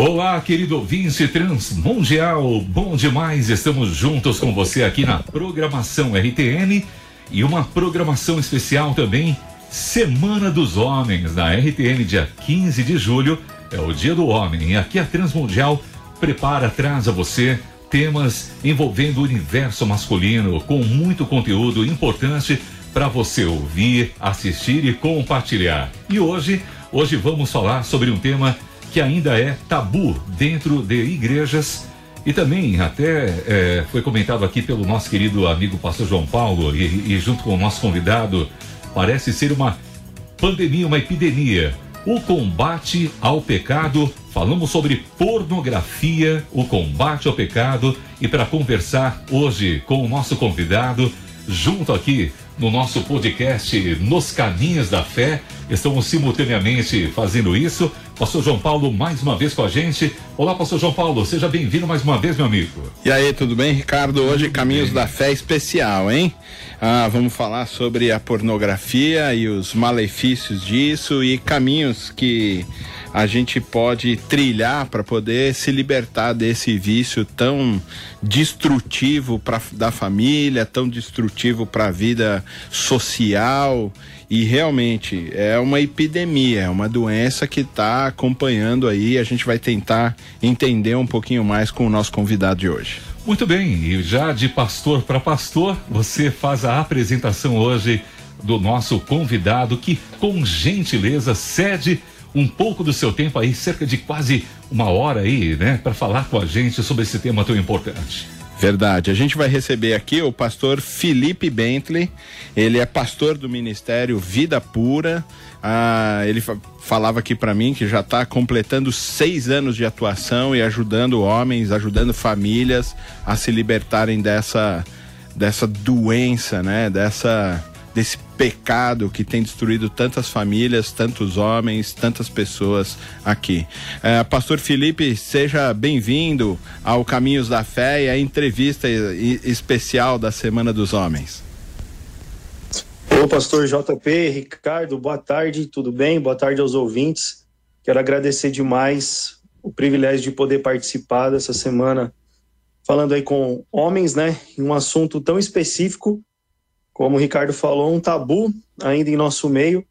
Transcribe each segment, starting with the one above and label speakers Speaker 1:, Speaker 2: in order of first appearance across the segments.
Speaker 1: Olá, querido ouvinte transmundial, bom demais, estamos juntos com você aqui na programação RTN e uma programação especial também, Semana dos Homens, na RTN, dia 15 de julho, é o Dia do Homem, e aqui a Transmundial prepara, traz a você temas envolvendo o universo masculino, com muito conteúdo importante para você ouvir, assistir e compartilhar. E hoje, hoje vamos falar sobre um tema que ainda é tabu dentro de igrejas e também até é, foi comentado aqui pelo nosso querido amigo pastor João Paulo e, e junto com o nosso convidado, parece ser uma pandemia, uma epidemia. O combate ao pecado, falamos sobre pornografia, o combate ao pecado e para conversar hoje com o nosso convidado, junto aqui no nosso podcast Nos Caminhos da Fé. Estamos simultaneamente fazendo isso. Pastor João Paulo, mais uma vez com a gente. Olá, Pastor João Paulo, seja bem-vindo mais uma vez, meu amigo.
Speaker 2: E aí, tudo bem, Ricardo? Hoje tudo Caminhos bem. da Fé especial, hein? Ah, vamos falar sobre a pornografia e os malefícios disso e caminhos que a gente pode trilhar para poder se libertar desse vício tão destrutivo para da família, tão destrutivo para a vida social e realmente é uma epidemia, é uma doença que está acompanhando aí. A gente vai tentar entender um pouquinho mais com o nosso convidado de hoje.
Speaker 1: Muito bem, e já de pastor para pastor, você faz a apresentação hoje do nosso convidado que, com gentileza, cede um pouco do seu tempo aí, cerca de quase uma hora aí, né, para falar com a gente sobre esse tema tão importante.
Speaker 2: Verdade. A gente vai receber aqui o pastor Felipe Bentley. Ele é pastor do ministério Vida Pura. Ah, ele fa falava aqui para mim que já está completando seis anos de atuação e ajudando homens, ajudando famílias a se libertarem dessa dessa doença, né? Dessa desse pecado que tem destruído tantas famílias, tantos homens, tantas pessoas aqui. É, Pastor Felipe, seja bem-vindo ao Caminhos da Fé e à entrevista especial da Semana dos Homens.
Speaker 3: Ô, pastor JP, Ricardo, boa tarde, tudo bem? Boa tarde aos ouvintes. Quero agradecer demais o privilégio de poder participar dessa semana falando aí com homens, né, em um assunto tão específico como o Ricardo falou, um tabu ainda em nosso meio,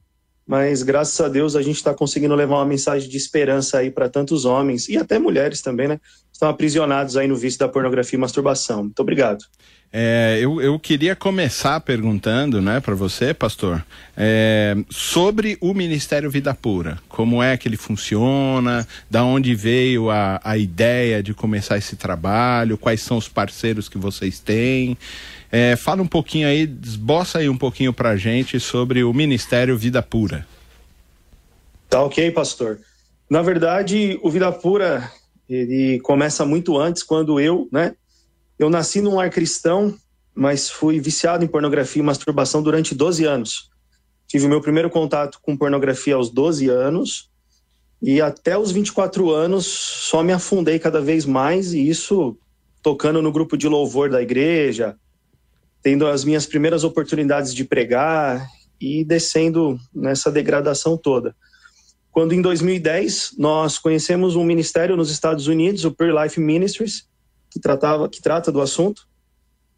Speaker 3: mas graças a Deus a gente está conseguindo levar uma mensagem de esperança aí para tantos homens e até mulheres também, né? Estão aprisionados aí no vício da pornografia e masturbação. Muito obrigado.
Speaker 2: É, eu, eu queria começar perguntando, né, para você, pastor, é, sobre o Ministério Vida Pura. Como é que ele funciona? Da onde veio a, a ideia de começar esse trabalho? Quais são os parceiros que vocês têm? É, fala um pouquinho aí, esboça aí um pouquinho para a gente sobre o Ministério Vida Pura.
Speaker 3: Tá ok, pastor. Na verdade, o Vida Pura ele começa muito antes, quando eu, né? Eu nasci num lar cristão, mas fui viciado em pornografia e masturbação durante 12 anos. Tive o meu primeiro contato com pornografia aos 12 anos e até os 24 anos só me afundei cada vez mais e isso tocando no grupo de louvor da igreja, tendo as minhas primeiras oportunidades de pregar e descendo nessa degradação toda. Quando em 2010 nós conhecemos um ministério nos Estados Unidos, o Pure Life Ministries, que tratava, que trata do assunto,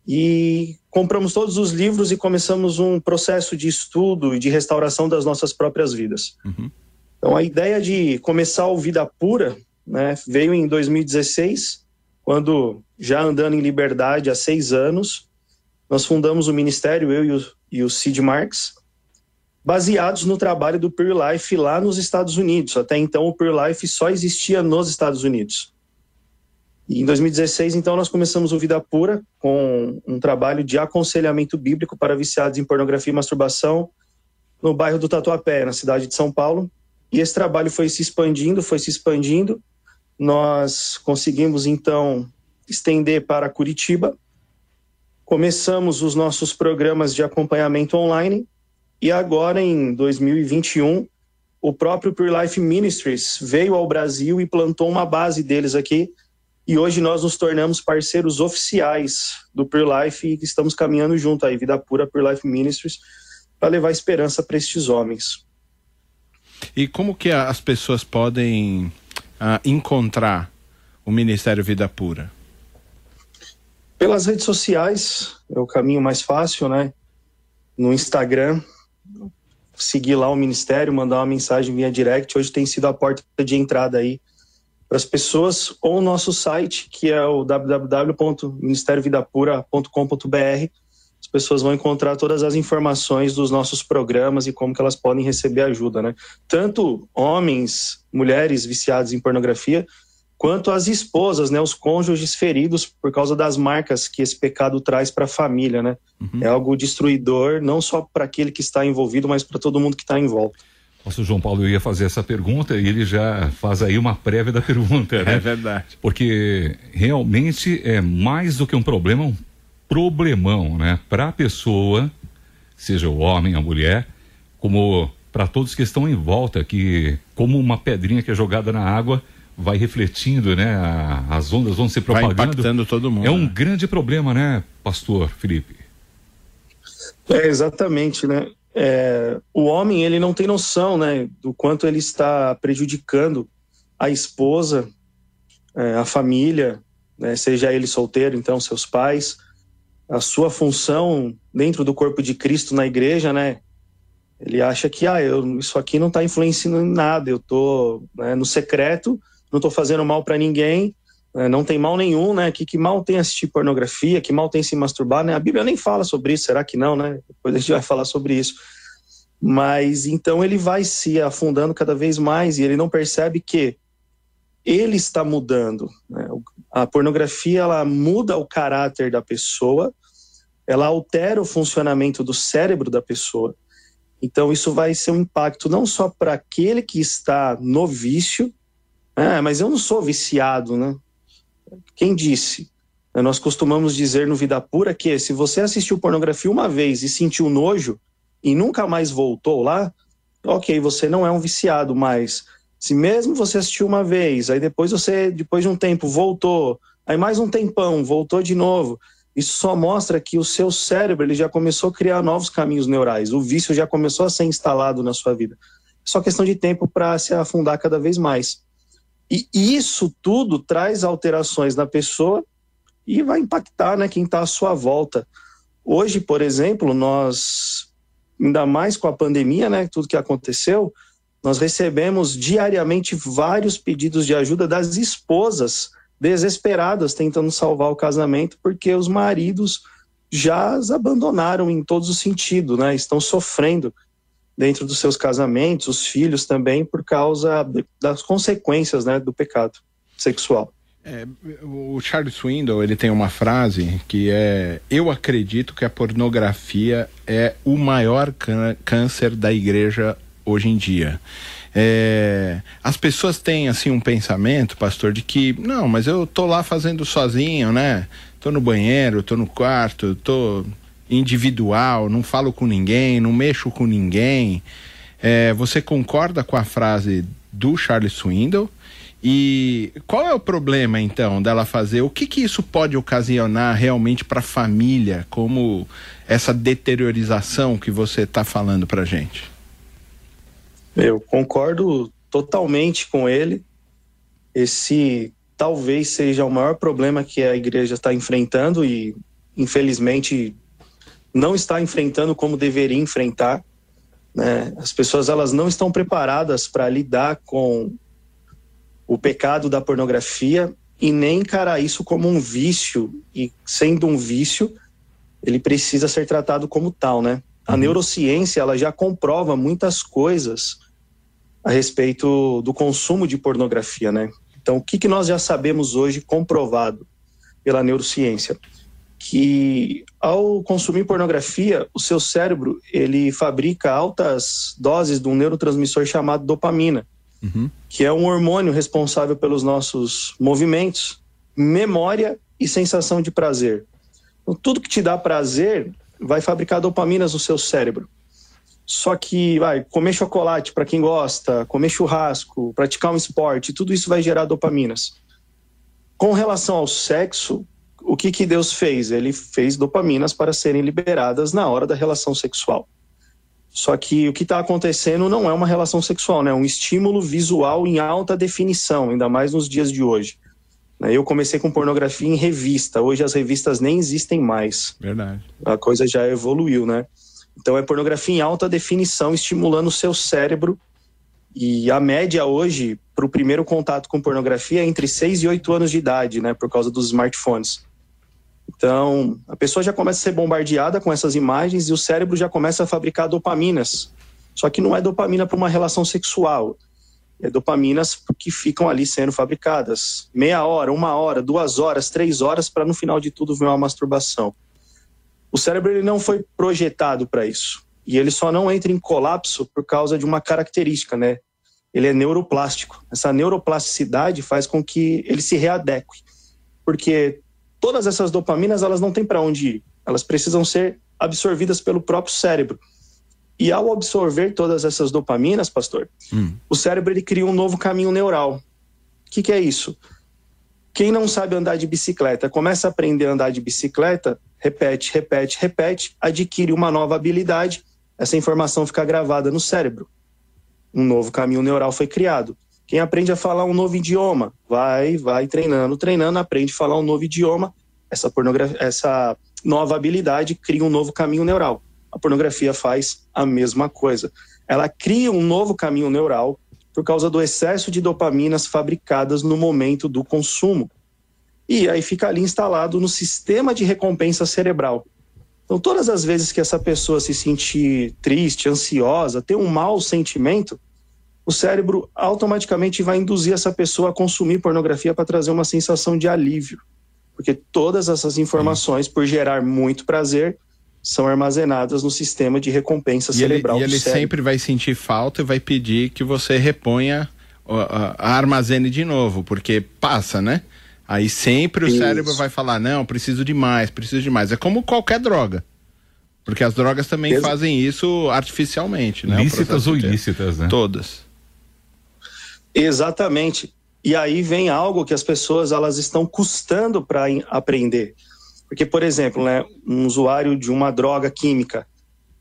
Speaker 3: e compramos todos os livros e começamos um processo de estudo e de restauração das nossas próprias vidas. Uhum. Então a ideia de começar o Vida Pura né, veio em 2016, quando já andando em liberdade há seis anos, nós fundamos o ministério, eu e o, e o Marks, baseados no trabalho do Pure Life lá nos Estados Unidos. Até então, o Pure Life só existia nos Estados Unidos. E em 2016, então, nós começamos o Vida Pura com um trabalho de aconselhamento bíblico para viciados em pornografia e masturbação no bairro do Tatuapé, na cidade de São Paulo. E esse trabalho foi se expandindo, foi se expandindo. Nós conseguimos, então, estender para Curitiba, Começamos os nossos programas de acompanhamento online e agora, em 2021, o próprio Pure Life Ministries veio ao Brasil e plantou uma base deles aqui. E hoje nós nos tornamos parceiros oficiais do Pure Life e estamos caminhando junto aí, Vida Pura Pure Life Ministries, para levar esperança para estes homens.
Speaker 2: E como que as pessoas podem uh, encontrar o Ministério Vida Pura?
Speaker 3: Pelas redes sociais é o caminho mais fácil, né? No Instagram, seguir lá o Ministério, mandar uma mensagem via direct. Hoje tem sido a porta de entrada aí para as pessoas, ou o nosso site, que é o www.ministériovidapura.com.br. As pessoas vão encontrar todas as informações dos nossos programas e como que elas podem receber ajuda, né? Tanto homens, mulheres viciados em pornografia, quanto as esposas, né, os cônjuges feridos por causa das marcas que esse pecado traz para a família, né? Uhum. É algo destruidor não só para aquele que está envolvido, mas para todo mundo que está em volta.
Speaker 1: Nossa, João Paulo, eu ia fazer essa pergunta e ele já faz aí uma prévia da pergunta, né?
Speaker 2: É verdade.
Speaker 1: Porque realmente é mais do que um problema, um problemão, né? Para a pessoa, seja o homem, a mulher, como para todos que estão em volta, que como uma pedrinha que é jogada na água, vai refletindo, né? as ondas vão se propagando.
Speaker 2: Vai impactando todo mundo.
Speaker 1: É um né? grande problema, né, pastor Felipe?
Speaker 3: É, exatamente, né? É, o homem, ele não tem noção, né, do quanto ele está prejudicando a esposa, é, a família, né, seja ele solteiro, então seus pais, a sua função dentro do corpo de Cristo na igreja, né? Ele acha que ah, eu, isso aqui não está influenciando em nada, eu estou né, no secreto não estou fazendo mal para ninguém, né, não tem mal nenhum, né? Que, que mal tem assistir pornografia, que mal tem se masturbar, né? A Bíblia nem fala sobre isso, será que não, né? Depois a gente vai falar sobre isso. Mas então ele vai se afundando cada vez mais e ele não percebe que ele está mudando. Né? A pornografia ela muda o caráter da pessoa, ela altera o funcionamento do cérebro da pessoa. Então isso vai ser um impacto não só para aquele que está no vício, ah, mas eu não sou viciado, né? Quem disse? Nós costumamos dizer no Vida Pura que se você assistiu pornografia uma vez e sentiu nojo e nunca mais voltou lá, ok, você não é um viciado, mas se mesmo você assistiu uma vez, aí depois você, depois de um tempo, voltou, aí mais um tempão, voltou de novo, isso só mostra que o seu cérebro ele já começou a criar novos caminhos neurais, o vício já começou a ser instalado na sua vida. É só questão de tempo para se afundar cada vez mais. E isso tudo traz alterações na pessoa e vai impactar né, quem está à sua volta. Hoje, por exemplo, nós, ainda mais com a pandemia, né, tudo que aconteceu, nós recebemos diariamente vários pedidos de ajuda das esposas desesperadas tentando salvar o casamento porque os maridos já as abandonaram em todos os sentidos, né? Estão sofrendo dentro dos seus casamentos, os filhos também, por causa das consequências né, do pecado sexual.
Speaker 2: É, o Charles Swindoll ele tem uma frase que é: Eu acredito que a pornografia é o maior câncer da igreja hoje em dia. É, as pessoas têm assim um pensamento, pastor, de que não, mas eu tô lá fazendo sozinho, né? Tô no banheiro, tô no quarto, tô individual, não falo com ninguém, não mexo com ninguém. É, você concorda com a frase do Charles Swindoll? E qual é o problema então dela fazer? O que, que isso pode ocasionar realmente para a família, como essa deteriorização que você está falando para gente?
Speaker 3: Eu concordo totalmente com ele. Esse talvez seja o maior problema que a igreja está enfrentando e infelizmente não está enfrentando como deveria enfrentar. Né? As pessoas elas não estão preparadas para lidar com o pecado da pornografia e nem encarar isso como um vício e sendo um vício ele precisa ser tratado como tal, né? A uhum. neurociência ela já comprova muitas coisas a respeito do consumo de pornografia, né? Então, o que, que nós já sabemos hoje comprovado pela neurociência? Que ao consumir pornografia, o seu cérebro ele fabrica altas doses de um neurotransmissor chamado dopamina, uhum. que é um hormônio responsável pelos nossos movimentos, memória e sensação de prazer. Então, tudo que te dá prazer vai fabricar dopaminas no seu cérebro. Só que, vai, comer chocolate para quem gosta, comer churrasco, praticar um esporte, tudo isso vai gerar dopaminas. Com relação ao sexo, o que, que Deus fez? Ele fez dopaminas para serem liberadas na hora da relação sexual. Só que o que está acontecendo não é uma relação sexual, né? É um estímulo visual em alta definição, ainda mais nos dias de hoje. Né? Eu comecei com pornografia em revista, hoje as revistas nem existem mais.
Speaker 2: Verdade.
Speaker 3: A coisa já evoluiu, né? Então é pornografia em alta definição, estimulando o seu cérebro. E a média hoje, para o primeiro contato com pornografia, é entre 6 e 8 anos de idade, né? Por causa dos smartphones. Então, a pessoa já começa a ser bombardeada com essas imagens e o cérebro já começa a fabricar dopaminas. Só que não é dopamina para uma relação sexual é, dopaminas que ficam ali sendo fabricadas. Meia hora, uma hora, duas horas, três horas, para no final de tudo vir uma masturbação. O cérebro ele não foi projetado para isso. E ele só não entra em colapso por causa de uma característica, né? Ele é neuroplástico. Essa neuroplasticidade faz com que ele se readeque. Porque todas essas dopaminas, elas não têm para onde ir. Elas precisam ser absorvidas pelo próprio cérebro. E ao absorver todas essas dopaminas, pastor, hum. o cérebro ele cria um novo caminho neural. O que, que é isso? Quem não sabe andar de bicicleta, começa a aprender a andar de bicicleta, repete, repete, repete, adquire uma nova habilidade, essa informação fica gravada no cérebro. Um novo caminho neural foi criado. Quem aprende a falar um novo idioma, vai, vai treinando, treinando, aprende a falar um novo idioma, essa, pornografia, essa nova habilidade cria um novo caminho neural a pornografia faz a mesma coisa. Ela cria um novo caminho neural por causa do excesso de dopaminas fabricadas no momento do consumo. E aí fica ali instalado no sistema de recompensa cerebral. Então, todas as vezes que essa pessoa se sentir triste, ansiosa, ter um mau sentimento, o cérebro automaticamente vai induzir essa pessoa a consumir pornografia para trazer uma sensação de alívio. Porque todas essas informações, por gerar muito prazer, são armazenadas no sistema de recompensa
Speaker 2: e
Speaker 3: cerebral.
Speaker 2: Ele, e ele sempre vai sentir falta e vai pedir que você reponha, a, armazene de novo, porque passa, né? Aí sempre o Isso. cérebro vai falar: não, preciso de mais, preciso de mais. É como qualquer droga. Porque as drogas também fazem isso artificialmente, né?
Speaker 1: Lícitas ou ilícitas, né?
Speaker 2: Todas.
Speaker 3: Exatamente. E aí vem algo que as pessoas elas estão custando para aprender. Porque, por exemplo, né, um usuário de uma droga química,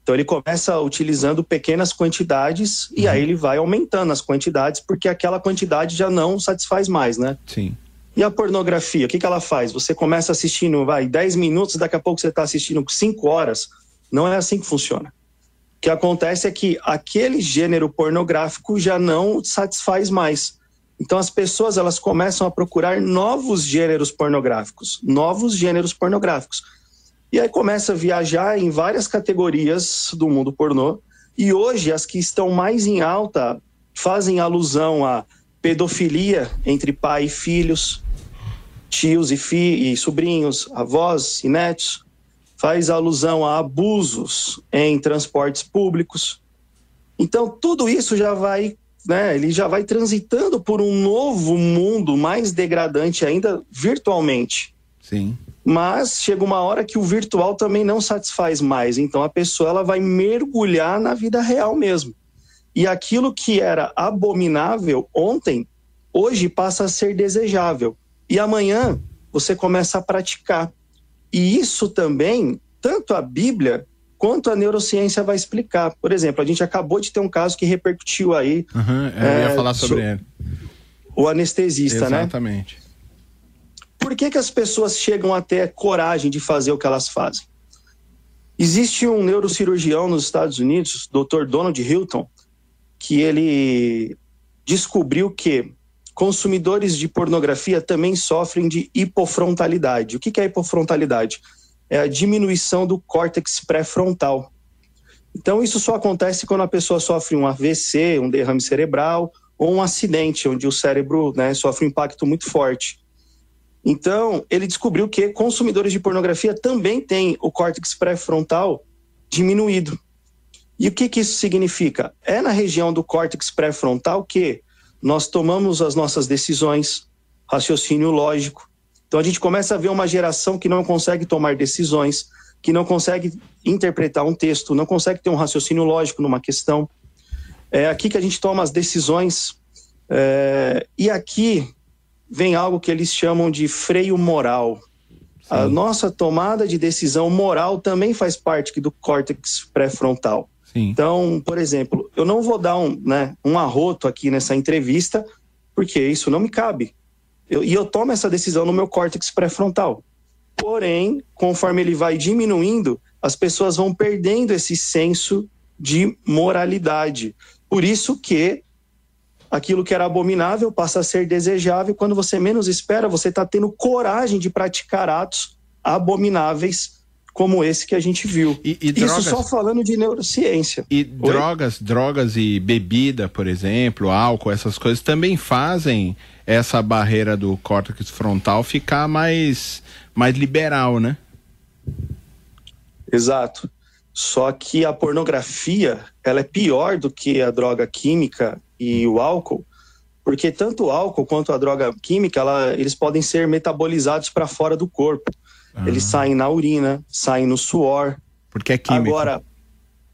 Speaker 3: então ele começa utilizando pequenas quantidades e uhum. aí ele vai aumentando as quantidades porque aquela quantidade já não satisfaz mais, né?
Speaker 2: Sim.
Speaker 3: E a pornografia, o que, que ela faz? Você começa assistindo, vai, 10 minutos, daqui a pouco você está assistindo 5 horas. Não é assim que funciona. O que acontece é que aquele gênero pornográfico já não satisfaz mais. Então as pessoas elas começam a procurar novos gêneros pornográficos, novos gêneros pornográficos. E aí começa a viajar em várias categorias do mundo pornô. E hoje as que estão mais em alta fazem alusão a pedofilia entre pai e filhos, tios e, fi e sobrinhos, avós e netos, faz alusão a abusos em transportes públicos. Então tudo isso já vai né, ele já vai transitando por um novo mundo mais degradante ainda virtualmente.
Speaker 2: Sim.
Speaker 3: Mas chega uma hora que o virtual também não satisfaz mais, então a pessoa ela vai mergulhar na vida real mesmo. E aquilo que era abominável ontem, hoje passa a ser desejável. E amanhã você começa a praticar. E isso também, tanto a Bíblia quanto a neurociência vai explicar. Por exemplo, a gente acabou de ter um caso que repercutiu aí.
Speaker 2: Uhum, eu ia é, falar sobre ele.
Speaker 3: O anestesista,
Speaker 2: Exatamente. né? Exatamente.
Speaker 3: Por que, que as pessoas chegam a ter coragem de fazer o que elas fazem? Existe um neurocirurgião nos Estados Unidos, Dr. Donald Hilton, que ele descobriu que consumidores de pornografia também sofrem de hipofrontalidade. O que, é hipofrontalidade? é a diminuição do córtex pré-frontal. Então, isso só acontece quando a pessoa sofre um AVC, um derrame cerebral, ou um acidente, onde o cérebro né, sofre um impacto muito forte. Então, ele descobriu que consumidores de pornografia também têm o córtex pré-frontal diminuído. E o que, que isso significa? É na região do córtex pré-frontal que nós tomamos as nossas decisões, raciocínio lógico, então a gente começa a ver uma geração que não consegue tomar decisões, que não consegue interpretar um texto, não consegue ter um raciocínio lógico numa questão. É aqui que a gente toma as decisões. É, e aqui vem algo que eles chamam de freio moral. Sim. A nossa tomada de decisão moral também faz parte do córtex pré-frontal. Sim. Então, por exemplo, eu não vou dar um, né, um arroto aqui nessa entrevista, porque isso não me cabe. Eu, e eu tomo essa decisão no meu córtex pré-frontal. Porém, conforme ele vai diminuindo, as pessoas vão perdendo esse senso de moralidade. Por isso que aquilo que era abominável passa a ser desejável. Quando você menos espera, você está tendo coragem de praticar atos abomináveis como esse que a gente viu. E, e drogas, Isso só falando de neurociência.
Speaker 2: E Oi? drogas, drogas e bebida, por exemplo, álcool, essas coisas também fazem essa barreira do córtex frontal ficar mais, mais liberal, né?
Speaker 3: Exato. Só que a pornografia, ela é pior do que a droga química e o álcool, porque tanto o álcool quanto a droga química, ela, eles podem ser metabolizados para fora do corpo. Uhum. Eles saem na urina, saem no suor.
Speaker 2: Porque é químico.
Speaker 3: Agora,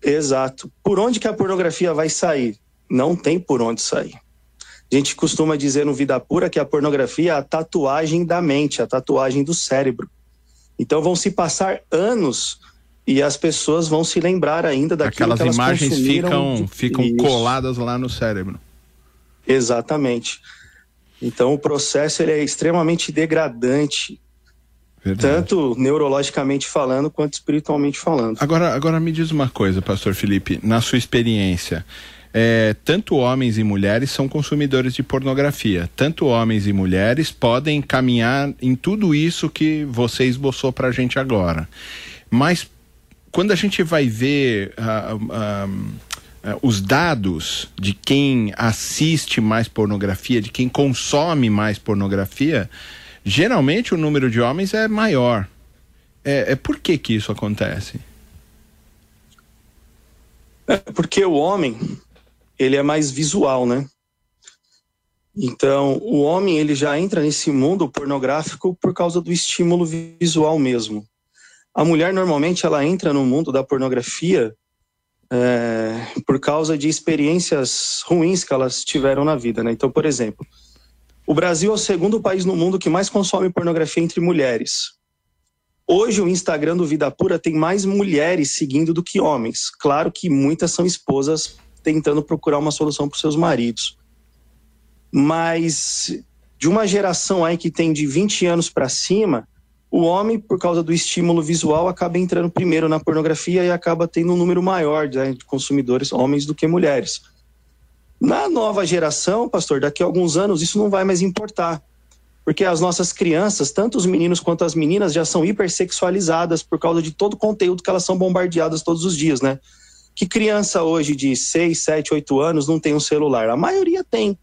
Speaker 3: exato. Por onde que a pornografia vai sair? Não tem por onde sair. A gente costuma dizer no Vida Pura que a pornografia é a tatuagem da mente, a tatuagem do cérebro. Então vão se passar anos e as pessoas vão se lembrar ainda daquilo
Speaker 2: Aquelas
Speaker 3: que elas
Speaker 2: imagens ficam, ficam coladas lá no cérebro.
Speaker 3: Exatamente. Então o processo ele é extremamente degradante, Verdade. tanto neurologicamente falando quanto espiritualmente falando.
Speaker 2: Agora, agora me diz uma coisa, Pastor Felipe, na sua experiência, é, tanto homens e mulheres são consumidores de pornografia. Tanto homens e mulheres podem caminhar em tudo isso que você esboçou para a gente agora. Mas quando a gente vai ver uh, uh, uh, os dados de quem assiste mais pornografia, de quem consome mais pornografia, geralmente o número de homens é maior. É, é por que que isso acontece?
Speaker 3: É porque o homem ele é mais visual, né? Então, o homem ele já entra nesse mundo pornográfico por causa do estímulo visual mesmo. A mulher normalmente ela entra no mundo da pornografia é, por causa de experiências ruins que elas tiveram na vida, né? Então, por exemplo, o Brasil é o segundo país no mundo que mais consome pornografia entre mulheres. Hoje o Instagram do Vida Pura tem mais mulheres seguindo do que homens. Claro que muitas são esposas tentando procurar uma solução para seus maridos. Mas de uma geração aí que tem de 20 anos para cima, o homem, por causa do estímulo visual, acaba entrando primeiro na pornografia e acaba tendo um número maior né, de consumidores homens do que mulheres. Na nova geração, pastor, daqui a alguns anos isso não vai mais importar. Porque as nossas crianças, tanto os meninos quanto as meninas, já são hipersexualizadas por causa de todo o conteúdo que elas são bombardeadas todos os dias, né? Que criança hoje de 6, 7, 8 anos não tem um celular? A maioria tem.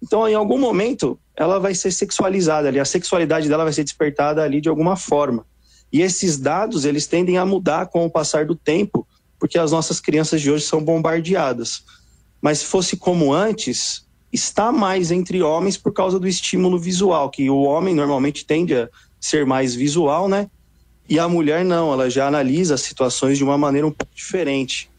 Speaker 3: Então, em algum momento, ela vai ser sexualizada ali, a sexualidade dela vai ser despertada ali de alguma forma. E esses dados, eles tendem a mudar com o passar do tempo, porque as nossas crianças de hoje são bombardeadas. Mas se fosse como antes, está mais entre homens por causa do estímulo visual, que o homem normalmente tende a ser mais visual, né? E a mulher não, ela já analisa as situações de uma maneira um pouco diferente.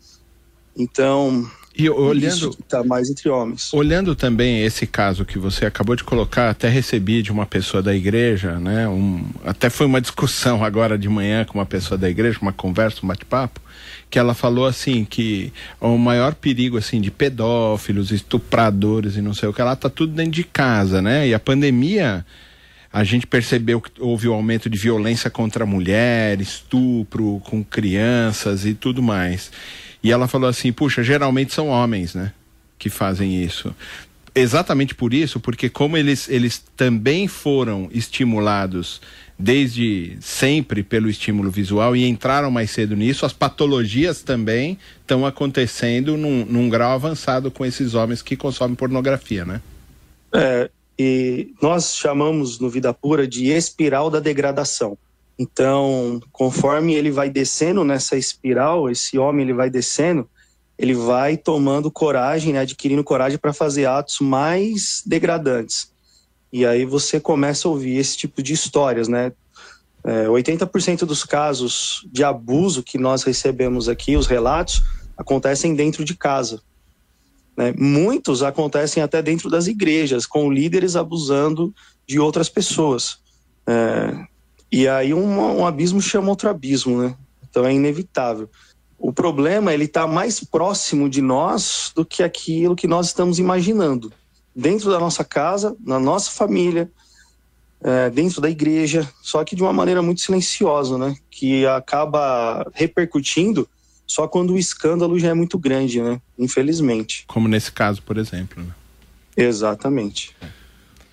Speaker 3: Então,
Speaker 2: e olhando
Speaker 3: está mais entre homens.
Speaker 2: Olhando também esse caso que você acabou de colocar, até recebi de uma pessoa da igreja, né? Um, até foi uma discussão agora de manhã com uma pessoa da igreja, uma conversa, um bate-papo, que ela falou assim que o maior perigo assim de pedófilos, estupradores e não sei o que lá tá tudo dentro de casa, né? E a pandemia a gente percebeu que houve o um aumento de violência contra a mulher, estupro com crianças e tudo mais. E ela falou assim: puxa, geralmente são homens, né? Que fazem isso. Exatamente por isso, porque como eles, eles também foram estimulados desde sempre pelo estímulo visual e entraram mais cedo nisso, as patologias também estão acontecendo num, num grau avançado com esses homens que consomem pornografia, né?
Speaker 3: É, e nós chamamos no Vida Pura de espiral da degradação. Então, conforme ele vai descendo nessa espiral, esse homem ele vai descendo, ele vai tomando coragem, né, adquirindo coragem para fazer atos mais degradantes. E aí você começa a ouvir esse tipo de histórias, né? É, 80% dos casos de abuso que nós recebemos aqui, os relatos, acontecem dentro de casa. Né? Muitos acontecem até dentro das igrejas, com líderes abusando de outras pessoas. É, e aí um, um abismo chama outro abismo, né? Então é inevitável. O problema ele está mais próximo de nós do que aquilo que nós estamos imaginando. Dentro da nossa casa, na nossa família, é, dentro da igreja, só que de uma maneira muito silenciosa, né? Que acaba repercutindo só quando o escândalo já é muito grande, né? Infelizmente.
Speaker 2: Como nesse caso, por exemplo. Né?
Speaker 3: Exatamente.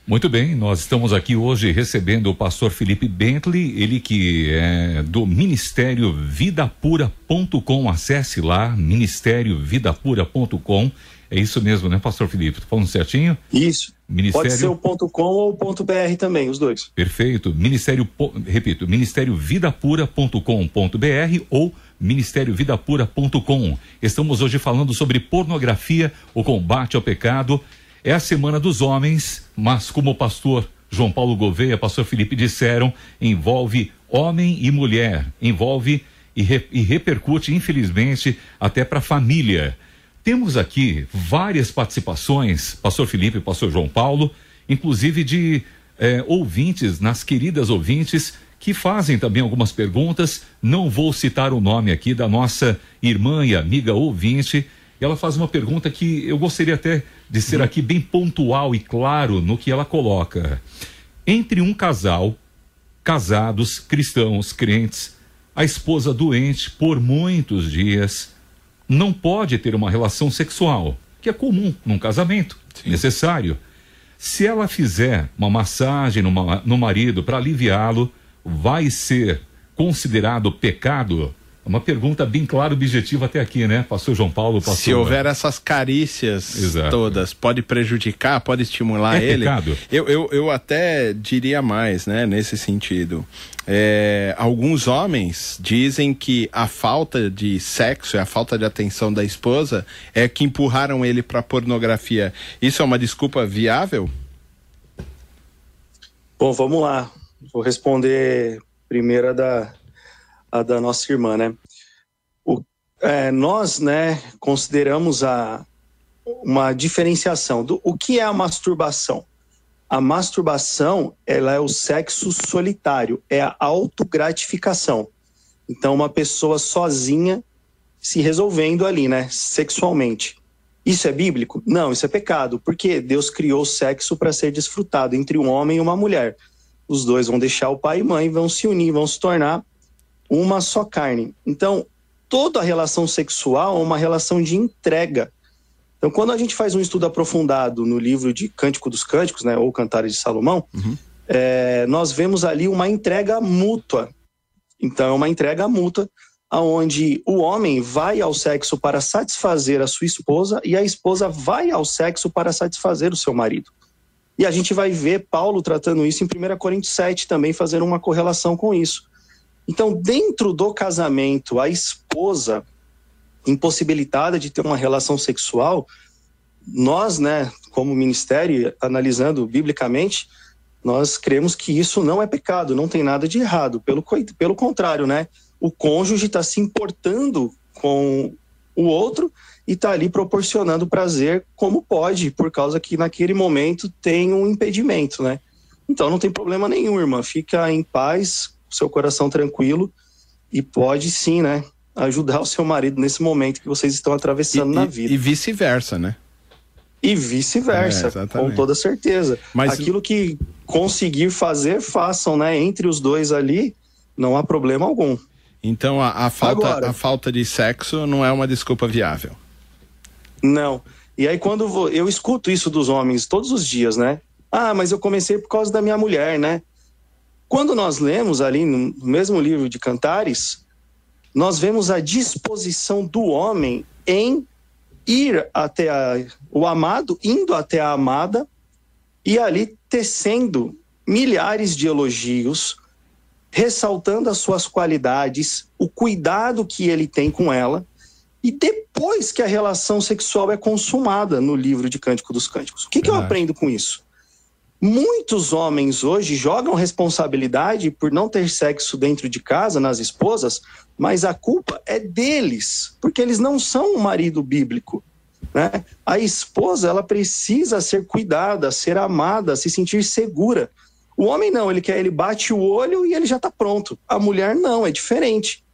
Speaker 1: Muito bem, nós estamos aqui hoje recebendo o pastor Felipe Bentley, ele que é do Ministério Vidapura.com. Acesse lá, ministériovidapura.com. É isso mesmo, né, pastor Felipe? Tô falando certinho?
Speaker 3: Isso. Ministério... Pode ser o ponto .com ou o ponto .br também, os dois.
Speaker 1: Perfeito. Ministério, repito, ministériovidapura.com.br ou ministériovidapura.com. Estamos hoje falando sobre pornografia, o combate ao pecado é a Semana dos Homens, mas como o pastor João Paulo Gouveia, pastor Felipe disseram, envolve homem e mulher, envolve e, re, e repercute, infelizmente, até para a família. Temos aqui várias participações, pastor Felipe e pastor João Paulo, inclusive de é, ouvintes, nas queridas ouvintes, que fazem também algumas perguntas. Não vou citar o nome aqui da nossa irmã e amiga ouvinte, ela faz uma pergunta que eu gostaria até de ser aqui bem pontual e claro no que ela coloca. Entre um casal, casados, cristãos, crentes, a esposa doente por muitos dias, não pode ter uma relação sexual, que é comum num casamento, Sim. necessário. Se ela fizer uma massagem no, no marido para aliviá-lo, vai ser considerado pecado? Uma pergunta bem clara, objetiva até aqui, né? Pastor João Paulo, pastor...
Speaker 2: Se houver essas carícias Exato. todas, pode prejudicar, pode estimular é ele. Pecado. Eu, eu, eu até diria mais, né, nesse sentido. É, alguns homens dizem que a falta de sexo e a falta de atenção da esposa é que empurraram ele para pornografia. Isso é uma desculpa viável?
Speaker 3: Bom, vamos lá. Vou responder primeiro a da a da nossa irmã, né? O, é, nós, né, consideramos a, uma diferenciação do o que é a masturbação. A masturbação, ela é o sexo solitário, é a autogratificação. Então, uma pessoa sozinha se resolvendo ali, né, sexualmente. Isso é bíblico? Não, isso é pecado, porque Deus criou o sexo para ser desfrutado entre um homem e uma mulher. Os dois vão deixar o pai e mãe, vão se unir, vão se tornar uma só carne. Então, toda relação sexual é uma relação de entrega. Então, quando a gente faz um estudo aprofundado no livro de Cântico dos Cânticos, né, ou Cantares de Salomão, uhum. é, nós vemos ali uma entrega mútua. Então, é uma entrega mútua, aonde o homem vai ao sexo para satisfazer a sua esposa e a esposa vai ao sexo para satisfazer o seu marido. E a gente vai ver Paulo tratando isso em 1 Coríntios 7 também, fazendo uma correlação com isso. Então, dentro do casamento, a esposa impossibilitada de ter uma relação sexual, nós, né, como ministério, analisando biblicamente, nós cremos que isso não é pecado, não tem nada de errado. Pelo, pelo contrário, né? O cônjuge está se importando com o outro e está ali proporcionando prazer como pode, por causa que naquele momento tem um impedimento, né? Então não tem problema nenhum, irmã. Fica em paz, seu coração tranquilo e pode sim, né, ajudar o seu marido nesse momento que vocês estão atravessando
Speaker 2: e,
Speaker 3: na vida.
Speaker 2: E vice-versa, né?
Speaker 3: E vice-versa, é, com toda certeza. Mas aquilo que conseguir fazer, façam, né? Entre os dois ali, não há problema algum.
Speaker 2: Então a, a falta, Agora, a falta de sexo não é uma desculpa viável.
Speaker 3: Não. E aí quando eu escuto isso dos homens todos os dias, né? Ah, mas eu comecei por causa da minha mulher, né? Quando nós lemos ali no mesmo livro de Cantares, nós vemos a disposição do homem em ir até a, o amado, indo até a amada e ali tecendo milhares de elogios, ressaltando as suas qualidades, o cuidado que ele tem com ela. E depois que a relação sexual é consumada no livro de Cântico dos Cânticos. O que, que eu aprendo com isso? Muitos homens hoje jogam responsabilidade por não ter sexo dentro de casa, nas esposas, mas a culpa é deles, porque eles não são um marido bíblico. Né? A esposa ela precisa ser cuidada, ser amada, se sentir segura. O homem não, ele quer, ele bate o olho e ele já está pronto. A mulher não, é diferente.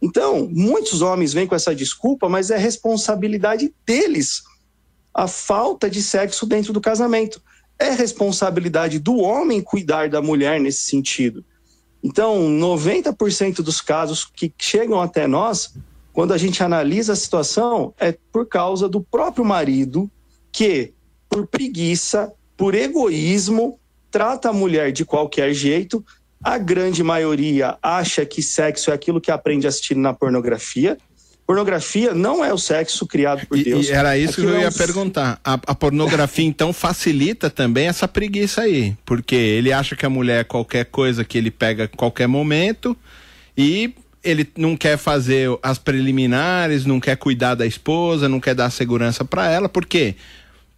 Speaker 3: Então, muitos homens vêm com essa desculpa, mas é responsabilidade deles a falta de sexo dentro do casamento. É responsabilidade do homem cuidar da mulher nesse sentido. Então, 90% dos casos que chegam até nós, quando a gente analisa a situação, é por causa do próprio marido que, por preguiça, por egoísmo, trata a mulher de qualquer jeito. A grande maioria acha que sexo é aquilo que aprende assistindo na pornografia. Pornografia não é o sexo criado por Deus.
Speaker 2: E, era isso Aquilo que eu ia é um... perguntar. A, a, pornografia, então, facilita também essa preguiça aí. Porque ele acha que a mulher é qualquer coisa que ele pega a qualquer momento e ele não quer fazer as preliminares, não quer cuidar da esposa, não quer dar segurança para ela. Por quê?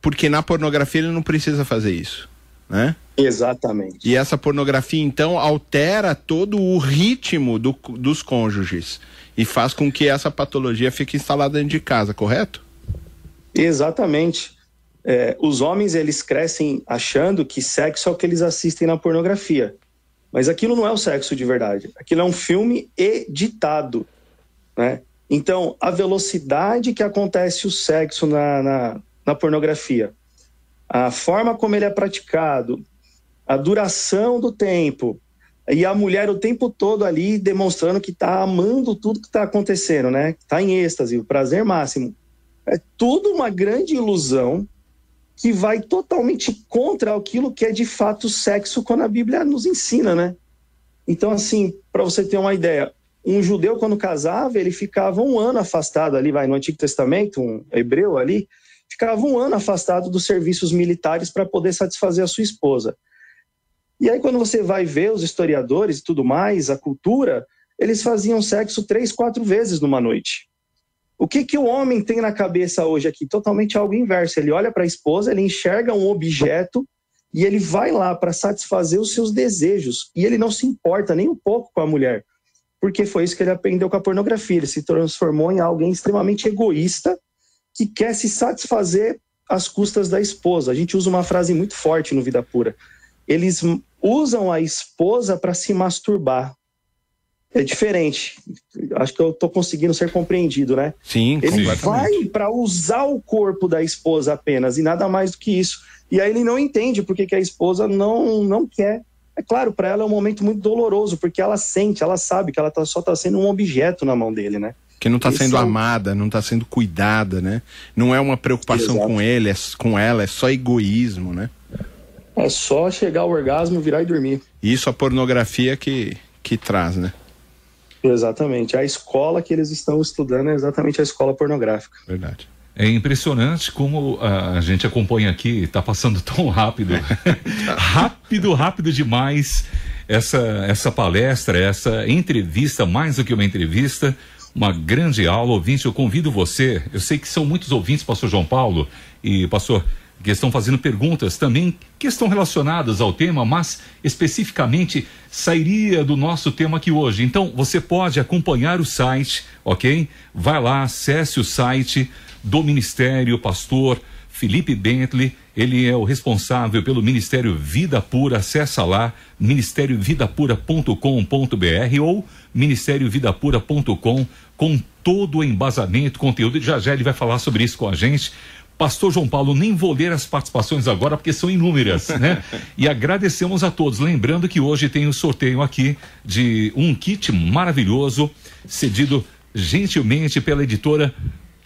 Speaker 2: Porque na pornografia ele não precisa fazer isso. Né?
Speaker 3: Exatamente.
Speaker 2: E essa pornografia, então, altera todo o ritmo do, dos cônjuges e faz com que essa patologia fique instalada dentro de casa, correto?
Speaker 3: Exatamente. É, os homens eles crescem achando que sexo é o que eles assistem na pornografia, mas aquilo não é o sexo de verdade. Aquilo é um filme editado, né? Então, a velocidade que acontece o sexo na, na, na pornografia, a forma como ele é praticado, a duração do tempo, e a mulher o tempo todo ali demonstrando que está amando tudo que está acontecendo, né? Está em êxtase, o prazer máximo. É tudo uma grande ilusão que vai totalmente contra aquilo que é de fato sexo quando a Bíblia nos ensina, né? Então, assim, para você ter uma ideia, um judeu quando casava, ele ficava um ano afastado ali, vai no Antigo Testamento, um hebreu ali, ficava um ano afastado dos serviços militares para poder satisfazer a sua esposa. E aí, quando você vai ver os historiadores e tudo mais, a cultura, eles faziam sexo três, quatro vezes numa noite. O que, que o homem tem na cabeça hoje aqui? Totalmente algo inverso. Ele olha para a esposa, ele enxerga um objeto e ele vai lá para satisfazer os seus desejos. E ele não se importa nem um pouco com a mulher. Porque foi isso que ele aprendeu com a pornografia. Ele se transformou em alguém extremamente egoísta que quer se satisfazer às custas da esposa. A gente usa uma frase muito forte no Vida Pura eles usam a esposa para se masturbar. É diferente. Acho que eu estou conseguindo ser compreendido, né?
Speaker 2: Sim,
Speaker 3: Ele vai para usar o corpo da esposa apenas e nada mais do que isso. E aí ele não entende porque que a esposa não, não quer. É claro, para ela é um momento muito doloroso, porque ela sente, ela sabe que ela tá, só está sendo um objeto na mão dele, né?
Speaker 2: Que não está sendo é... amada, não está sendo cuidada, né? Não é uma preocupação Exato. com ele, é, com ela, é só egoísmo, né?
Speaker 3: É só chegar ao orgasmo, virar e dormir.
Speaker 2: Isso a pornografia que, que traz, né?
Speaker 3: Exatamente. A escola que eles estão estudando é exatamente a escola pornográfica.
Speaker 2: Verdade.
Speaker 1: É impressionante como a gente acompanha aqui, está passando tão rápido. rápido, rápido demais essa, essa palestra, essa entrevista, mais do que uma entrevista, uma grande aula. Ouvinte, eu convido você, eu sei que são muitos ouvintes, pastor João Paulo e pastor que estão fazendo perguntas também que estão relacionadas ao tema, mas especificamente sairia do nosso tema aqui hoje. Então, você pode acompanhar o site, ok? Vai lá, acesse o site do Ministério Pastor Felipe Bentley, ele é o responsável pelo Ministério Vida Pura. Acessa lá ministériovidapura.com.br ou ministériovidapura.com com todo o embasamento, conteúdo. Já já ele vai falar sobre isso com a gente. Pastor João Paulo, nem vou ler as participações agora porque são inúmeras, né? e agradecemos a todos. Lembrando que hoje tem o um sorteio aqui de um kit maravilhoso, cedido gentilmente pela editora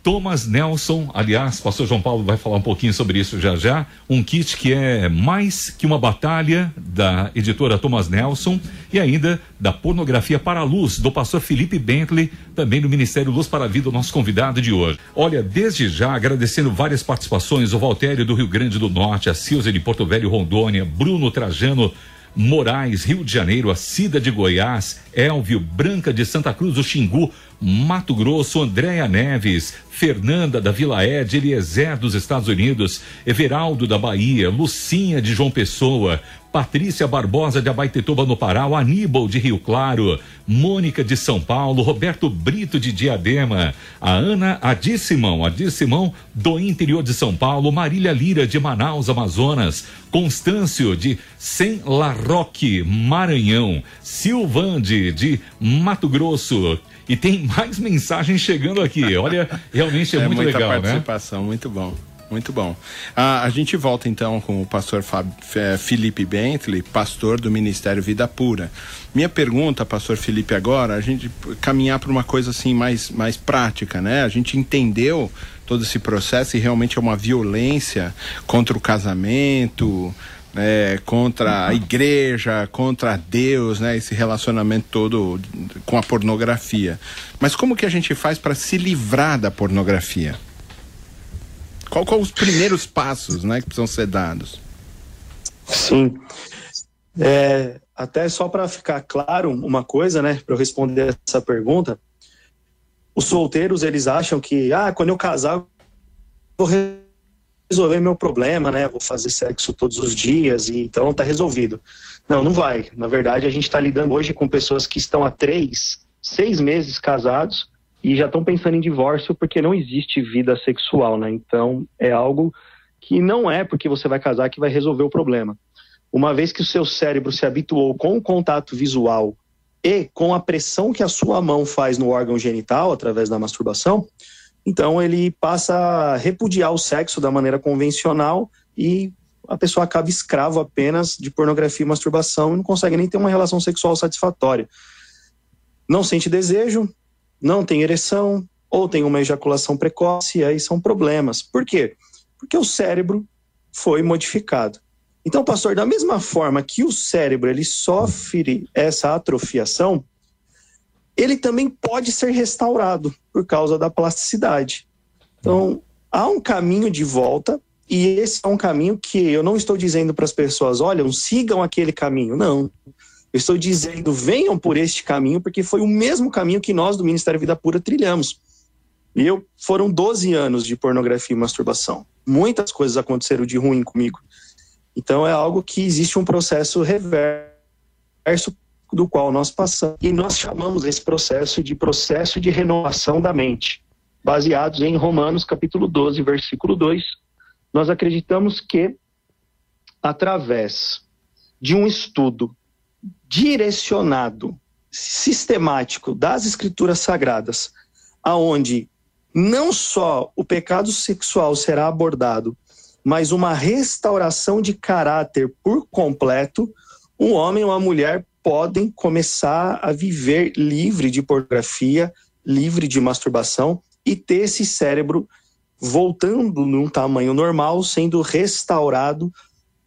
Speaker 1: Thomas Nelson, aliás, pastor João Paulo vai falar um pouquinho sobre isso já já, um kit que é mais que uma batalha da editora Thomas Nelson e ainda da pornografia para a luz do pastor Felipe Bentley, também do Ministério Luz para a Vida, o nosso convidado de hoje. Olha, desde já agradecendo várias participações, o Valtério do Rio Grande do Norte, a Silza de Porto Velho, Rondônia, Bruno Trajano Moraes, Rio de Janeiro, Cida de Goiás, Elvio, Branca de Santa Cruz do Xingu, Mato Grosso, Andréia Neves, Fernanda da Vila Ed, Eliezer dos Estados Unidos, Everaldo da Bahia, Lucinha de João Pessoa, Patrícia Barbosa de Abaitetuba no Pará, o Aníbal de Rio Claro, Mônica de São Paulo, Roberto Brito de Diadema, a Ana Adi Simão, Adi Simão do interior de São Paulo, Marília Lira de Manaus, Amazonas, Constâncio de Sem Larroque, Maranhão, Silvande de Mato Grosso, e tem mais mensagens chegando aqui. Olha, realmente é, é muito legal,
Speaker 2: participação, né? participação, muito bom. Muito bom. Ah, a gente volta então com o pastor é, Felipe Bentley, pastor do Ministério Vida Pura. Minha pergunta, pastor Felipe, agora, a gente caminhar para uma coisa assim mais, mais prática, né? A gente entendeu todo esse processo e realmente é uma violência contra o casamento, é, contra a igreja, contra Deus, né? Esse relacionamento todo com a pornografia. Mas como que a gente faz para se livrar da pornografia? Qual, qual os primeiros passos, né, que precisam ser dados?
Speaker 3: Sim. É, até só para ficar claro uma coisa, né, para eu responder essa pergunta, os solteiros eles acham que, ah, quando eu casar, vou resolver meu problema, né, vou fazer sexo todos os dias e então tá resolvido. Não, não vai. Na verdade, a gente está lidando hoje com pessoas que estão há três, seis meses casados e já estão pensando em divórcio porque não existe vida sexual, né? Então é algo que não é porque você vai casar que vai resolver o problema. Uma vez que o seu cérebro se habituou com o contato visual e com a pressão que a sua mão faz no órgão genital através da masturbação, então ele passa a repudiar o sexo da maneira convencional e a pessoa acaba escravo apenas de pornografia e masturbação e não consegue nem ter uma relação sexual satisfatória. Não sente desejo, não tem ereção ou tem uma ejaculação precoce, e aí são problemas. Por quê? Porque o cérebro foi modificado. Então, pastor, da mesma forma que o cérebro ele sofre essa atrofiação, ele também pode ser restaurado por causa da plasticidade. Então, há um caminho de volta e esse é um caminho que eu não estou dizendo para as pessoas, olha, sigam aquele caminho. Não. Eu estou dizendo, venham por este caminho, porque foi o mesmo caminho que nós do Ministério Vida Pura trilhamos. E eu foram 12 anos de pornografia e masturbação. Muitas coisas aconteceram de ruim comigo. Então é algo que existe um processo reverso do qual nós passamos. E nós chamamos esse processo de processo de renovação da mente. Baseados em Romanos capítulo 12, versículo 2, nós acreditamos que através de um estudo direcionado, sistemático das escrituras sagradas, aonde não só o pecado sexual será abordado, mas uma restauração de caráter por completo, um homem ou uma mulher podem começar a viver livre de pornografia, livre de masturbação e ter esse cérebro voltando num tamanho normal, sendo restaurado,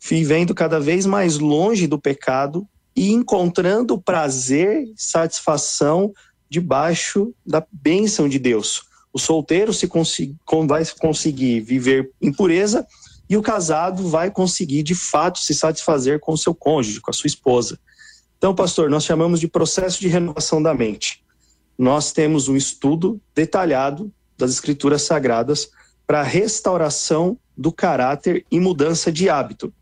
Speaker 3: vivendo cada vez mais longe do pecado e encontrando prazer, satisfação debaixo da bênção de Deus. O solteiro se vai conseguir viver em pureza e o casado vai conseguir de fato se satisfazer com o seu cônjuge, com a sua esposa. Então, pastor, nós chamamos de processo de renovação da mente. Nós temos um estudo detalhado das escrituras sagradas para restauração do caráter e mudança de hábito.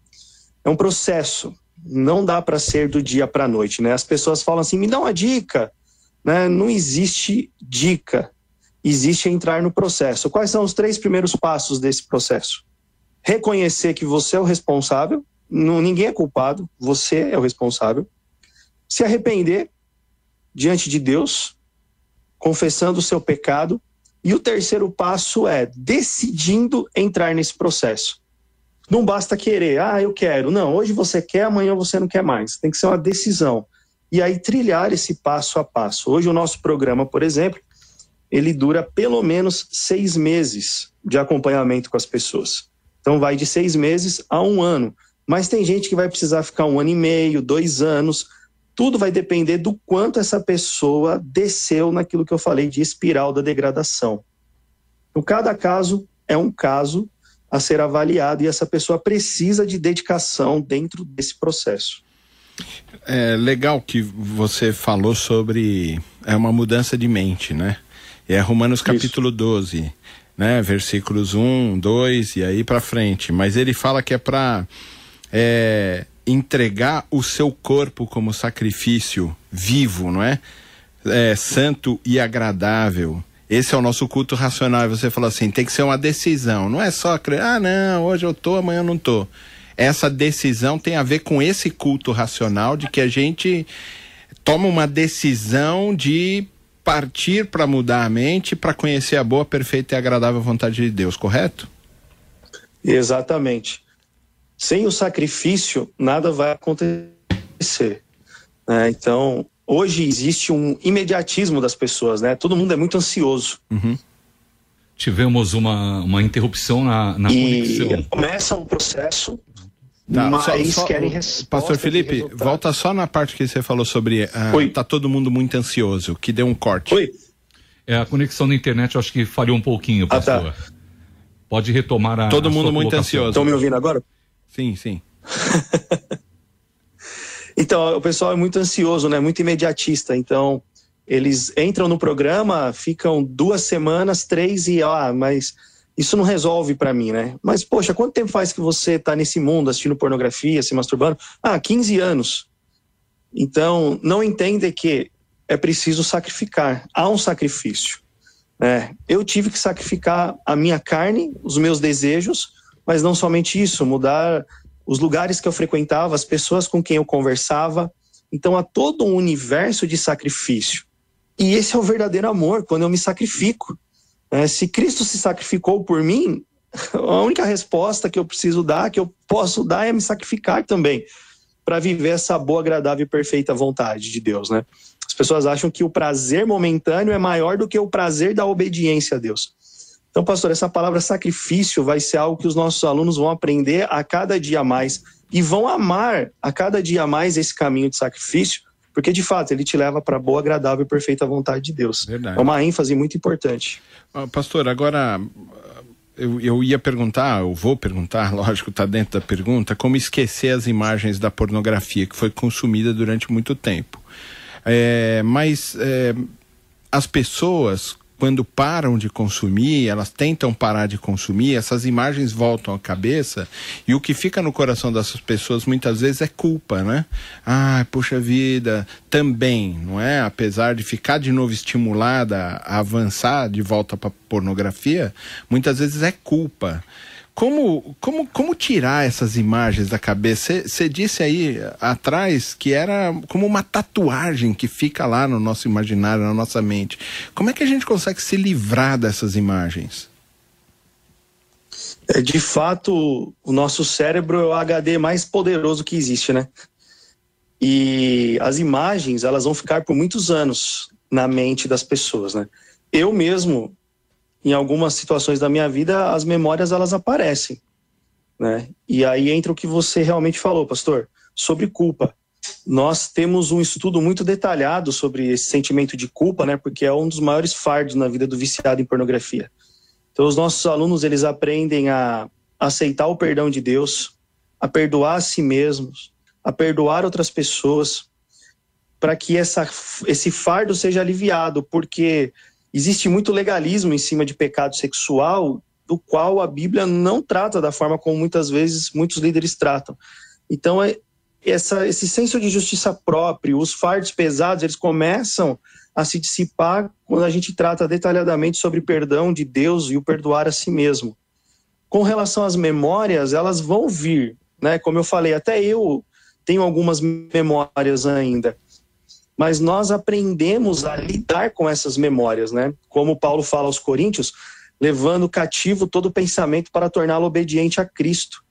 Speaker 3: É um processo, não dá para ser do dia para a noite, né? As pessoas falam assim, me dá uma dica, né? Não existe dica, existe entrar no processo. Quais são os três primeiros passos desse processo? Reconhecer que você é o responsável, não, ninguém é culpado, você é o responsável. Se arrepender diante de Deus, confessando o seu pecado. E o terceiro passo é decidindo entrar nesse processo. Não basta querer, ah, eu quero. Não, hoje você quer, amanhã você não quer mais. Tem que ser uma decisão. E aí trilhar esse passo a passo. Hoje o nosso programa, por exemplo, ele dura pelo menos seis meses de acompanhamento com as pessoas. Então vai de seis meses a um ano. Mas tem gente que vai precisar ficar um ano e meio, dois anos. Tudo vai depender do quanto essa pessoa desceu naquilo que eu falei de espiral da degradação. Então, cada caso é um caso a ser avaliado e essa pessoa precisa de dedicação dentro desse processo.
Speaker 2: É legal que você falou sobre é uma mudança de mente, né? É Romanos capítulo Isso. 12, né? Versículos 1, 2 e aí para frente. Mas ele fala que é para é, entregar o seu corpo como sacrifício vivo, não é? é? Santo e agradável. Esse é o nosso culto racional. E você falou assim: tem que ser uma decisão. Não é só, ah, não, hoje eu tô, amanhã eu não tô. Essa decisão tem a ver com esse culto racional de que a gente toma uma decisão de partir para mudar a mente, para conhecer a boa, perfeita e agradável vontade de Deus, correto?
Speaker 3: Exatamente. Sem o sacrifício, nada vai acontecer. Né? Então, hoje existe um imediatismo das pessoas, né? Todo mundo é muito ansioso.
Speaker 1: Uhum. Tivemos uma, uma interrupção na, na
Speaker 3: e conexão. começa um processo
Speaker 2: Tá, mas só, só, querem resposta Pastor Felipe, volta só na parte que você falou sobre uh, tá todo mundo muito ansioso, que deu um corte.
Speaker 3: Oi.
Speaker 1: É, a conexão na internet eu acho que falhou um pouquinho, pastor. Ah, tá. Pode retomar a
Speaker 2: Todo a mundo muito ansioso.
Speaker 3: Estão me ouvindo agora?
Speaker 2: Sim, sim.
Speaker 3: então, o pessoal é muito ansioso, né? Muito imediatista. Então, eles entram no programa, ficam duas semanas, três e, ah, mas isso não resolve para mim, né? Mas, poxa, quanto tempo faz que você tá nesse mundo assistindo pornografia, se masturbando? Ah, 15 anos. Então, não entende que é preciso sacrificar. Há um sacrifício. Né? Eu tive que sacrificar a minha carne, os meus desejos, mas não somente isso, mudar os lugares que eu frequentava, as pessoas com quem eu conversava. Então, há todo um universo de sacrifício. E esse é o verdadeiro amor, quando eu me sacrifico. É, se Cristo se sacrificou por mim, a única resposta que eu preciso dar, que eu posso dar, é me sacrificar também, para viver essa boa, agradável e perfeita vontade de Deus, né? As pessoas acham que o prazer momentâneo é maior do que o prazer da obediência a Deus. Então, pastor, essa palavra sacrifício vai ser algo que os nossos alunos vão aprender a cada dia mais e vão amar a cada dia mais esse caminho de sacrifício, porque de fato ele te leva para a boa, agradável e perfeita vontade de Deus. Verdade. É uma ênfase muito importante.
Speaker 2: pastor, agora eu, eu ia perguntar, eu vou perguntar, lógico, está dentro da pergunta, como esquecer as imagens da pornografia que foi consumida durante muito tempo. É, mas é, as pessoas quando param de consumir, elas tentam parar de consumir, essas imagens voltam à cabeça e o que fica no coração dessas pessoas muitas vezes é culpa, né? Ah, puxa vida, também, não é? Apesar de ficar de novo estimulada a avançar de volta para pornografia, muitas vezes é culpa. Como, como, como tirar essas imagens da cabeça? Você disse aí atrás que era como uma tatuagem que fica lá no nosso imaginário, na nossa mente. Como é que a gente consegue se livrar dessas imagens?
Speaker 3: É, de fato, o nosso cérebro é o HD mais poderoso que existe, né? E as imagens, elas vão ficar por muitos anos na mente das pessoas, né? Eu mesmo, em algumas situações da minha vida, as memórias elas aparecem. Né? E aí entra o que você realmente falou, pastor, sobre culpa. Nós temos um estudo muito detalhado sobre esse sentimento de culpa, né? Porque é um dos maiores fardos na vida do viciado em pornografia. Então, os nossos alunos eles aprendem a aceitar o perdão de Deus, a perdoar a si mesmos, a perdoar outras pessoas, para que essa, esse fardo seja aliviado, porque existe muito legalismo em cima de pecado sexual, do qual a Bíblia não trata da forma como muitas vezes muitos líderes tratam. Então, é, essa, esse senso de justiça próprio, os fardos pesados, eles começam a se dissipar quando a gente trata detalhadamente sobre perdão de Deus e o perdoar a si mesmo. Com relação às memórias, elas vão vir, né? Como eu falei, até eu tenho algumas memórias ainda mas nós aprendemos a lidar com essas memórias, né? Como Paulo fala aos Coríntios, levando cativo todo pensamento para torná-lo obediente a Cristo.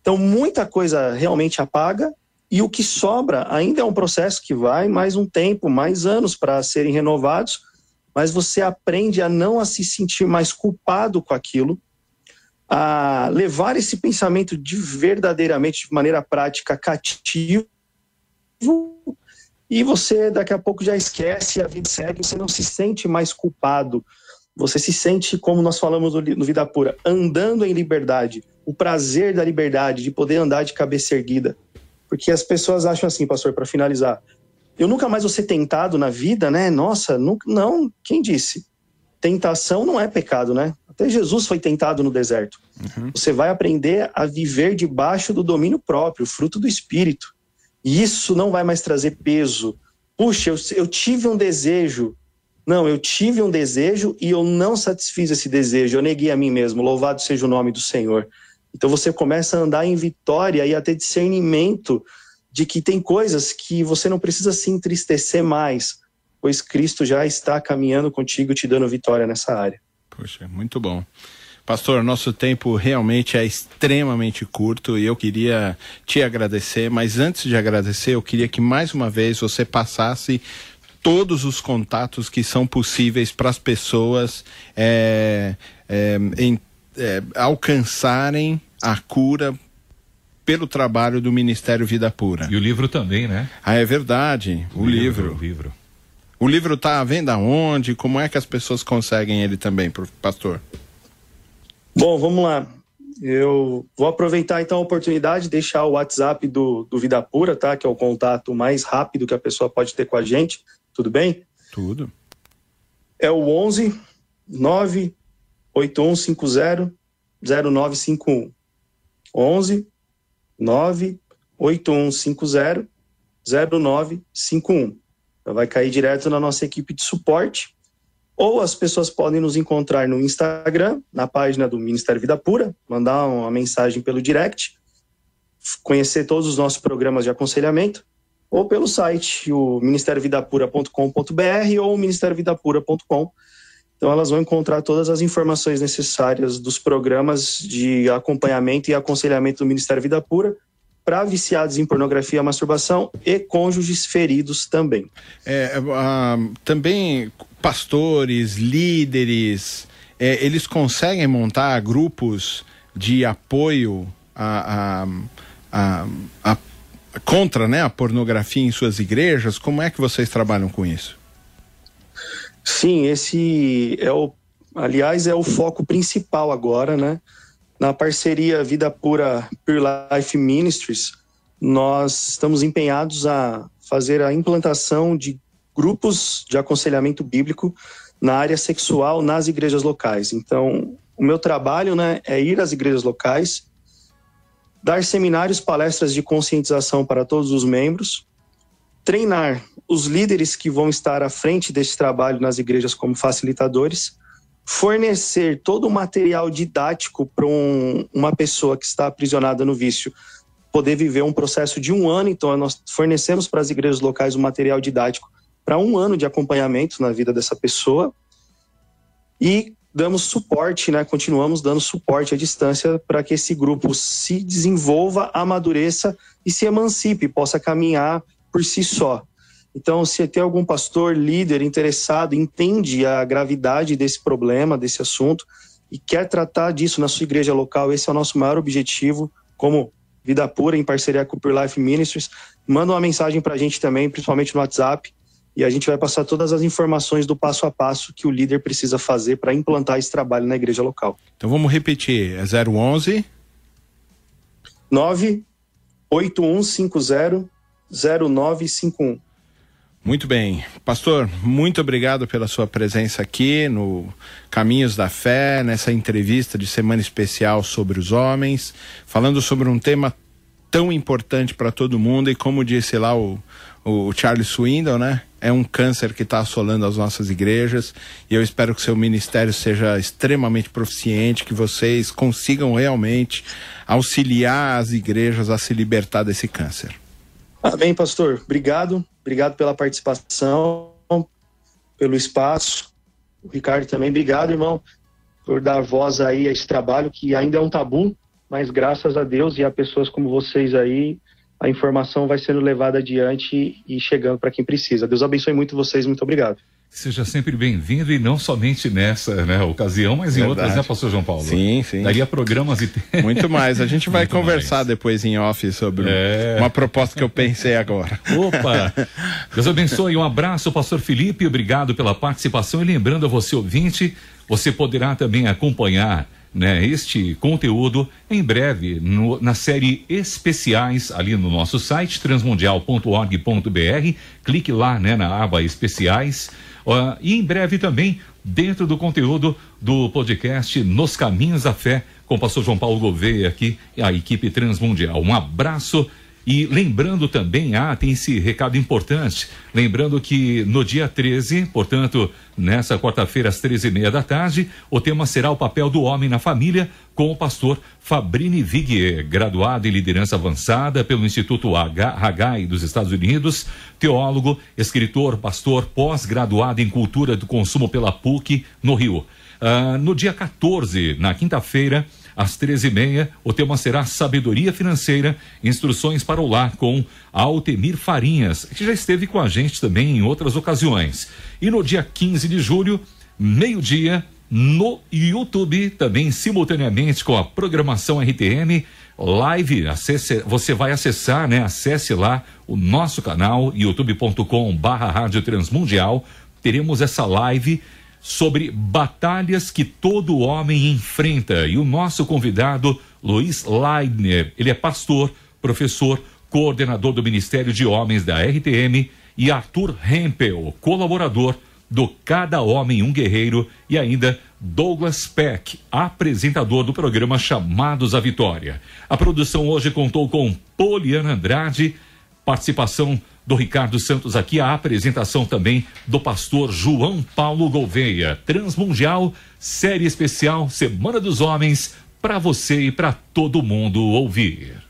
Speaker 3: Então, muita coisa realmente apaga e o que sobra ainda é um processo que vai mais um tempo, mais anos para serem renovados, mas você aprende a não a se sentir mais culpado com aquilo, a levar esse pensamento de verdadeiramente de maneira prática cativo e você daqui a pouco já esquece, a vida segue, você não se sente mais culpado. Você se sente, como nós falamos no Vida Pura, andando em liberdade, o prazer da liberdade, de poder andar de cabeça erguida. Porque as pessoas acham assim, pastor, para finalizar, eu nunca mais vou ser tentado na vida, né? Nossa, nunca, não, quem disse? Tentação não é pecado, né? Até Jesus foi tentado no deserto. Uhum. Você vai aprender a viver debaixo do domínio próprio, fruto do Espírito. E isso não vai mais trazer peso. Puxa, eu, eu tive um desejo. Não, eu tive um desejo e eu não satisfiz esse desejo. Eu neguei a mim mesmo. Louvado seja o nome do Senhor. Então você começa a andar em vitória e a ter discernimento de que tem coisas que você não precisa se entristecer mais, pois Cristo já está caminhando contigo, te dando vitória nessa área.
Speaker 2: Poxa, muito bom. Pastor, nosso tempo realmente é extremamente curto e eu queria te agradecer, mas antes de agradecer, eu queria que mais uma vez você passasse todos os contatos que são possíveis para as pessoas é, é, em, é, alcançarem a cura pelo trabalho do Ministério Vida Pura.
Speaker 1: E o livro também, né?
Speaker 2: Ah, é verdade. O, o livro. livro. O livro. O livro está à venda onde? Como é que as pessoas conseguem ele também, pastor?
Speaker 3: Bom, vamos lá. Eu vou aproveitar então a oportunidade de deixar o WhatsApp do, do Vida Pura, tá? Que é o contato mais rápido que a pessoa pode ter com a gente. Tudo bem?
Speaker 2: Tudo.
Speaker 3: É o 11 98150 0951. 11 98150 0951. Então vai cair direto na nossa equipe de suporte. Ou as pessoas podem nos encontrar no Instagram, na página do Ministério Vida Pura, mandar uma mensagem pelo direct, conhecer todos os nossos programas de aconselhamento, ou pelo site, o ministériovidapura.com.br ou ministériovidapura.com. Então elas vão encontrar todas as informações necessárias dos programas de acompanhamento e aconselhamento do Ministério Vida Pura para viciados em pornografia, masturbação e cônjuges feridos também.
Speaker 2: É, também pastores, líderes, é, eles conseguem montar grupos de apoio a, a, a, contra né, a pornografia em suas igrejas? Como é que vocês trabalham com isso?
Speaker 3: Sim, esse é o, aliás, é o foco principal agora, né? Na parceria Vida Pura Pure Life Ministries, nós estamos empenhados a fazer a implantação de grupos de aconselhamento bíblico na área sexual nas igrejas locais. Então, o meu trabalho né, é ir às igrejas locais, dar seminários, palestras de conscientização para todos os membros, treinar os líderes que vão estar à frente desse trabalho nas igrejas como facilitadores fornecer todo o material didático para um, uma pessoa que está aprisionada no vício poder viver um processo de um ano. Então, nós fornecemos para as igrejas locais o um material didático para um ano de acompanhamento na vida dessa pessoa e damos suporte, né? Continuamos dando suporte à distância para que esse grupo se desenvolva, amadureça e se emancipe, possa caminhar por si só. Então, se tem algum pastor, líder interessado, entende a gravidade desse problema, desse assunto, e quer tratar disso na sua igreja local, esse é o nosso maior objetivo, como Vida Pura, em parceria com o Pure Life Ministries. Manda uma mensagem para a gente também, principalmente no WhatsApp, e a gente vai passar todas as informações do passo a passo que o líder precisa fazer para implantar esse trabalho na igreja local.
Speaker 2: Então vamos repetir: é 011
Speaker 3: 98150 0951.
Speaker 2: Muito bem. Pastor, muito obrigado pela sua presença aqui no Caminhos da Fé, nessa entrevista de semana especial sobre os homens, falando sobre um tema tão importante para todo mundo e como disse lá o, o Charles Swindon, né? É um câncer que está assolando as nossas igrejas e eu espero que seu ministério seja extremamente proficiente, que vocês consigam realmente auxiliar as igrejas a se libertar desse câncer.
Speaker 3: Amém, pastor. Obrigado. Obrigado pela participação, pelo espaço. O Ricardo também, obrigado, irmão, por dar voz aí a esse trabalho que ainda é um tabu, mas graças a Deus e a pessoas como vocês aí, a informação vai sendo levada adiante e chegando para quem precisa. Deus abençoe muito vocês, muito obrigado.
Speaker 1: Seja sempre bem-vindo e não somente nessa né, ocasião, mas em Verdade. outras, né, Pastor João Paulo?
Speaker 2: Sim, sim.
Speaker 1: Daria programas e.
Speaker 2: Muito mais. A gente vai conversar mais. depois em off sobre é... uma proposta que eu pensei agora.
Speaker 1: Opa! Deus abençoe. Um abraço, Pastor Felipe. Obrigado pela participação. E lembrando a você, ouvinte, você poderá também acompanhar né, este conteúdo em breve no, na série especiais ali no nosso site transmundial.org.br. Clique lá né, na aba especiais. Uh, e em breve também dentro do conteúdo do podcast Nos Caminhos da Fé, com o pastor João Paulo Gouveia aqui a equipe Transmundial. Um abraço e lembrando também, ah, tem esse recado importante, lembrando que no dia 13, portanto, nessa quarta-feira às 13h30 da tarde, o tema será o papel do homem na família com o pastor Fabrini Viguier, graduado em liderança avançada pelo Instituto Hagai dos Estados Unidos, teólogo, escritor, pastor, pós-graduado em cultura do consumo pela PUC, no Rio. Uh, no dia 14, na quinta-feira, às 13h30, o tema será Sabedoria Financeira, Instruções para o Lar, com Altemir Farinhas, que já esteve com a gente também em outras ocasiões. E no dia 15 de julho, meio-dia, no YouTube, também simultaneamente com a programação RTM, live, acesse, você vai acessar, né? Acesse lá o nosso canal, youtube.com barra Rádio Transmundial. Teremos essa live sobre batalhas que todo homem enfrenta. E o nosso convidado, Luiz Leidner, ele é pastor, professor, coordenador do Ministério de Homens da RTM, e Arthur Hempel, colaborador do Cada Homem um Guerreiro, e ainda Douglas Peck, apresentador do programa Chamados à Vitória. A produção hoje contou com Poliana Andrade, participação do Ricardo Santos aqui, a apresentação também do pastor João Paulo Gouveia. Transmundial, série especial, Semana dos Homens, para você e para todo mundo ouvir.